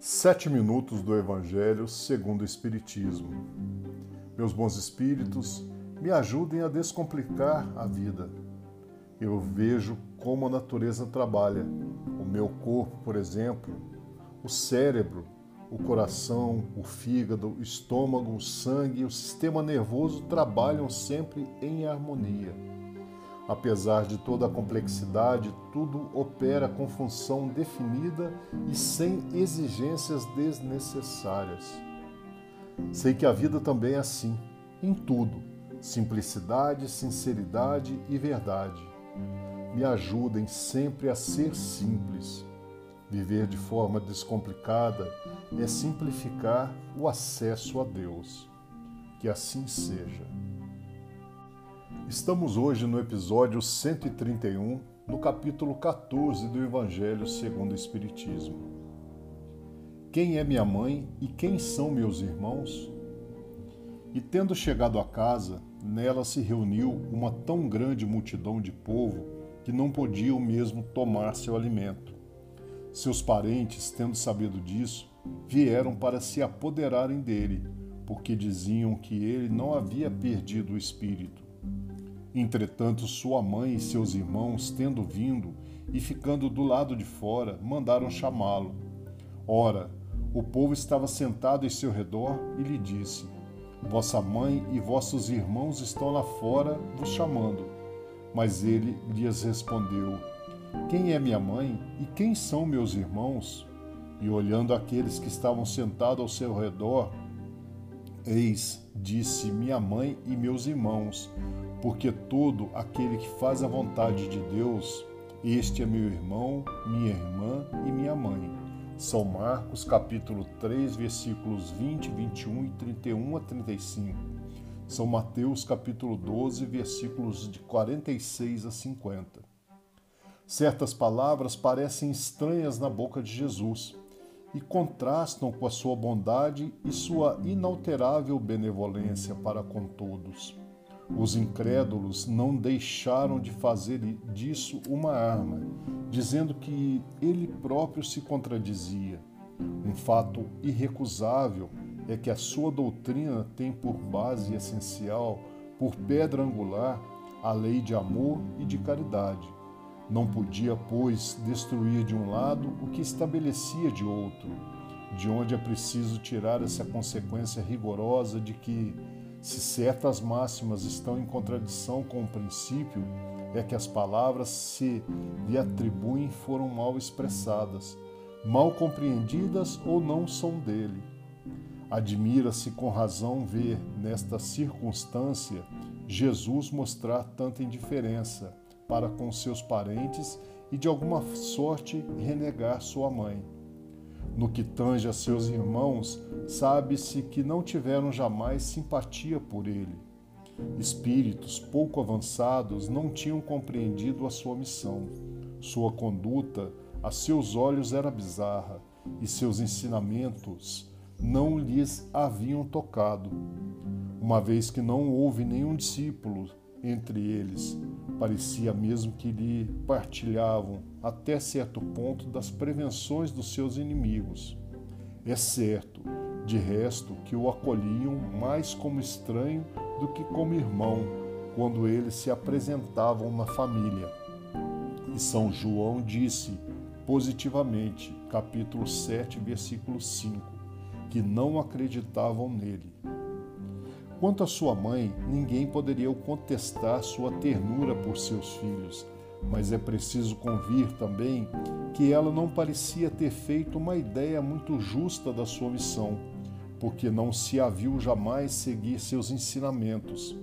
Sete minutos do Evangelho segundo o Espiritismo. Meus bons espíritos, me ajudem a descomplicar a vida. Eu vejo como a natureza trabalha. O meu corpo, por exemplo, o cérebro, o coração, o fígado, o estômago, o sangue e o sistema nervoso trabalham sempre em harmonia. Apesar de toda a complexidade, tudo opera com função definida e sem exigências desnecessárias. Sei que a vida também é assim, em tudo: simplicidade, sinceridade e verdade. Me ajudem sempre a ser simples. Viver de forma descomplicada é simplificar o acesso a Deus. Que assim seja. Estamos hoje no episódio 131, no capítulo 14 do Evangelho segundo o Espiritismo. Quem é minha mãe e quem são meus irmãos? E tendo chegado a casa, nela se reuniu uma tão grande multidão de povo que não podiam mesmo tomar seu alimento. Seus parentes, tendo sabido disso, vieram para se apoderarem dele, porque diziam que ele não havia perdido o espírito. Entretanto, sua mãe e seus irmãos, tendo vindo e ficando do lado de fora, mandaram chamá-lo. Ora, o povo estava sentado em seu redor e lhe disse: Vossa mãe e vossos irmãos estão lá fora vos chamando. Mas ele lhes respondeu: Quem é minha mãe e quem são meus irmãos? E olhando aqueles que estavam sentados ao seu redor, eis, disse minha mãe e meus irmãos, porque todo aquele que faz a vontade de Deus, este é meu irmão, minha irmã e minha mãe. São Marcos capítulo 3, versículos 20, 21 e 31 a 35. São Mateus capítulo 12, versículos de 46 a 50. Certas palavras parecem estranhas na boca de Jesus e contrastam com a sua bondade e sua inalterável benevolência para com todos. Os incrédulos não deixaram de fazer disso uma arma, dizendo que ele próprio se contradizia. Um fato irrecusável é que a sua doutrina tem por base essencial, por pedra angular, a lei de amor e de caridade. Não podia, pois, destruir de um lado o que estabelecia de outro, de onde é preciso tirar essa consequência rigorosa de que se certas máximas estão em contradição com o princípio, é que as palavras se lhe atribuem foram mal expressadas, mal compreendidas ou não são dele. Admira-se com razão ver, nesta circunstância, Jesus mostrar tanta indiferença para com seus parentes e de alguma sorte renegar sua mãe. No que tange a seus irmãos, sabe-se que não tiveram jamais simpatia por ele. Espíritos pouco avançados não tinham compreendido a sua missão. Sua conduta, a seus olhos, era bizarra e seus ensinamentos não lhes haviam tocado. Uma vez que não houve nenhum discípulo entre eles, parecia mesmo que lhe partilhavam até certo ponto das prevenções dos seus inimigos. É certo, de resto, que o acolhiam mais como estranho do que como irmão, quando eles se apresentavam na família. E São João disse positivamente, capítulo 7, versículo 5, que não acreditavam nele. Quanto à sua mãe, ninguém poderia contestar sua ternura por seus filhos, mas é preciso convir também que ela não parecia ter feito uma ideia muito justa da sua missão, porque não se a viu jamais seguir seus ensinamentos,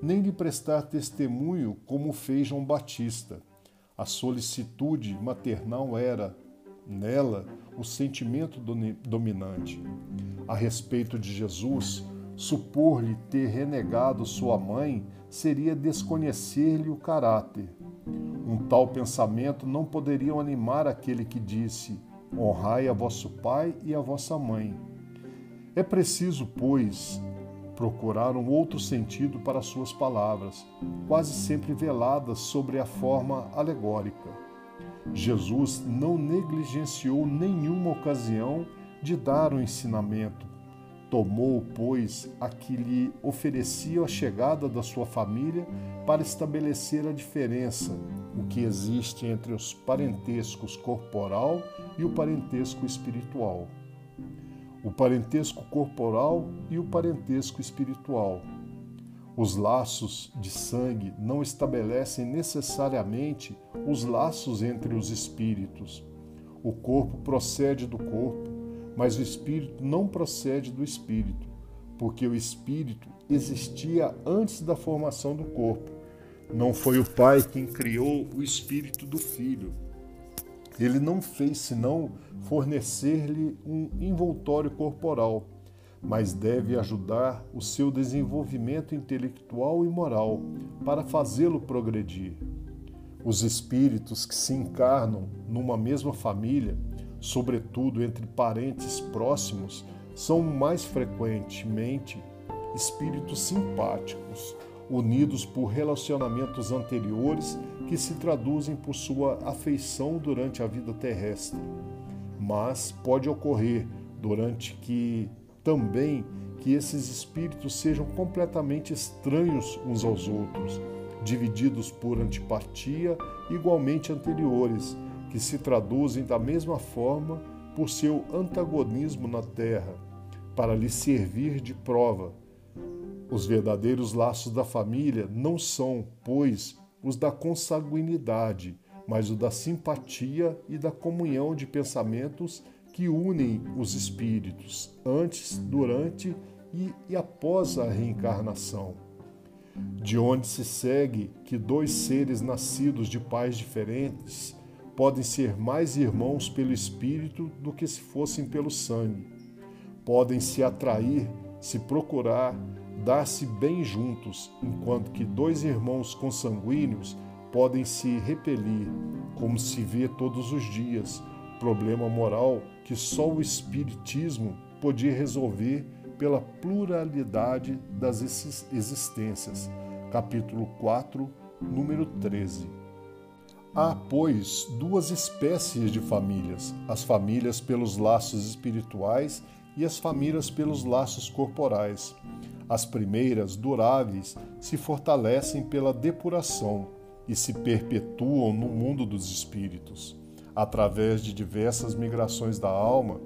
nem lhe prestar testemunho como fez João Batista. A solicitude maternal era, nela, o sentimento dominante. A respeito de Jesus, Supor-lhe ter renegado sua mãe seria desconhecer-lhe o caráter. Um tal pensamento não poderia animar aquele que disse: Honrai a vosso pai e a vossa mãe. É preciso, pois, procurar um outro sentido para suas palavras, quase sempre veladas sobre a forma alegórica. Jesus não negligenciou nenhuma ocasião de dar o ensinamento. Tomou, pois, a que lhe oferecia a chegada da sua família para estabelecer a diferença, o que existe entre os parentescos corporal e o parentesco espiritual. O parentesco corporal e o parentesco espiritual. Os laços de sangue não estabelecem necessariamente os laços entre os espíritos. O corpo procede do corpo, mas o espírito não procede do espírito, porque o espírito existia antes da formação do corpo. Não foi o pai quem criou o espírito do filho. Ele não fez senão fornecer-lhe um envoltório corporal mas deve ajudar o seu desenvolvimento intelectual e moral para fazê-lo progredir. Os espíritos que se encarnam numa mesma família, sobretudo entre parentes próximos, são mais frequentemente espíritos simpáticos, unidos por relacionamentos anteriores que se traduzem por sua afeição durante a vida terrestre. Mas pode ocorrer durante que também que esses espíritos sejam completamente estranhos uns aos outros, divididos por antipatia igualmente anteriores, que se traduzem da mesma forma por seu antagonismo na terra, para lhe servir de prova. Os verdadeiros laços da família não são, pois, os da consanguinidade, mas o da simpatia e da comunhão de pensamentos que unem os espíritos antes, durante e, e após a reencarnação. De onde se segue que dois seres nascidos de pais diferentes podem ser mais irmãos pelo espírito do que se fossem pelo sangue. Podem se atrair, se procurar, dar-se bem juntos, enquanto que dois irmãos consanguíneos podem se repelir, como se vê todos os dias, problema moral que só o Espiritismo podia resolver pela pluralidade das existências. Capítulo 4, número 13. Há, pois, duas espécies de famílias: as famílias pelos laços espirituais e as famílias pelos laços corporais. As primeiras, duráveis, se fortalecem pela depuração e se perpetuam no mundo dos espíritos através de diversas migrações da alma,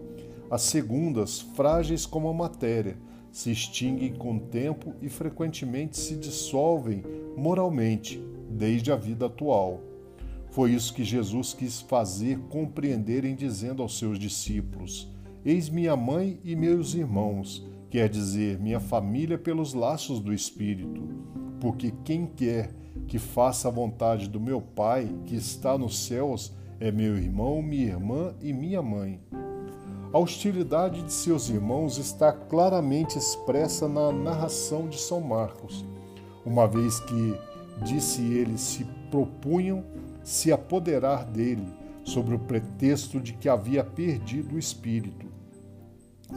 as segundas, frágeis como a matéria, se extinguem com o tempo e frequentemente se dissolvem moralmente, desde a vida atual. Foi isso que Jesus quis fazer compreenderem, dizendo aos seus discípulos: Eis minha mãe e meus irmãos, quer dizer, minha família pelos laços do Espírito. Porque quem quer que faça a vontade do meu Pai, que está nos céus, é meu irmão, minha irmã e minha mãe. A hostilidade de seus irmãos está claramente expressa na narração de São Marcos, uma vez que, disse ele, se propunham se apoderar dele, sobre o pretexto de que havia perdido o espírito.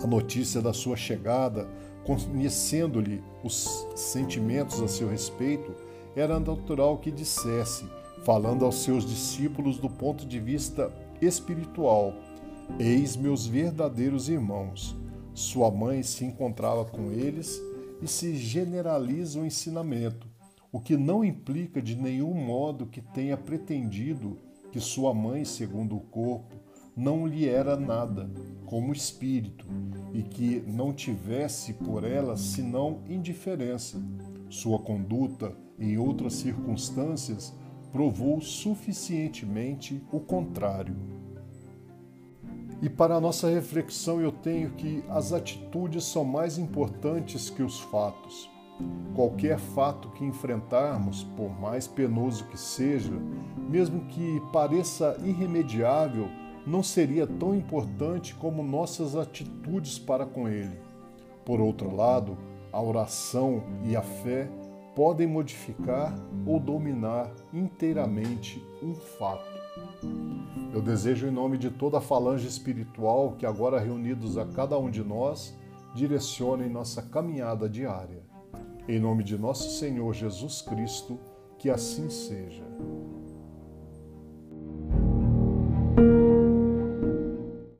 A notícia da sua chegada, conhecendo-lhe os sentimentos a seu respeito, era natural que dissesse: falando aos seus discípulos do ponto de vista espiritual: Eis meus verdadeiros irmãos. Sua mãe se encontrava com eles e se generaliza o ensinamento, o que não implica de nenhum modo que tenha pretendido que sua mãe, segundo o corpo, não lhe era nada, como espírito, e que não tivesse por ela senão indiferença. Sua conduta, em outras circunstâncias, provou suficientemente o contrário. E para a nossa reflexão, eu tenho que as atitudes são mais importantes que os fatos. Qualquer fato que enfrentarmos, por mais penoso que seja, mesmo que pareça irremediável, não seria tão importante como nossas atitudes para com ele. Por outro lado, a oração e a fé podem modificar ou dominar inteiramente um fato. Eu desejo, em nome de toda a falange espiritual que agora reunidos a cada um de nós, direcionem nossa caminhada diária. Em nome de nosso Senhor Jesus Cristo, que assim seja.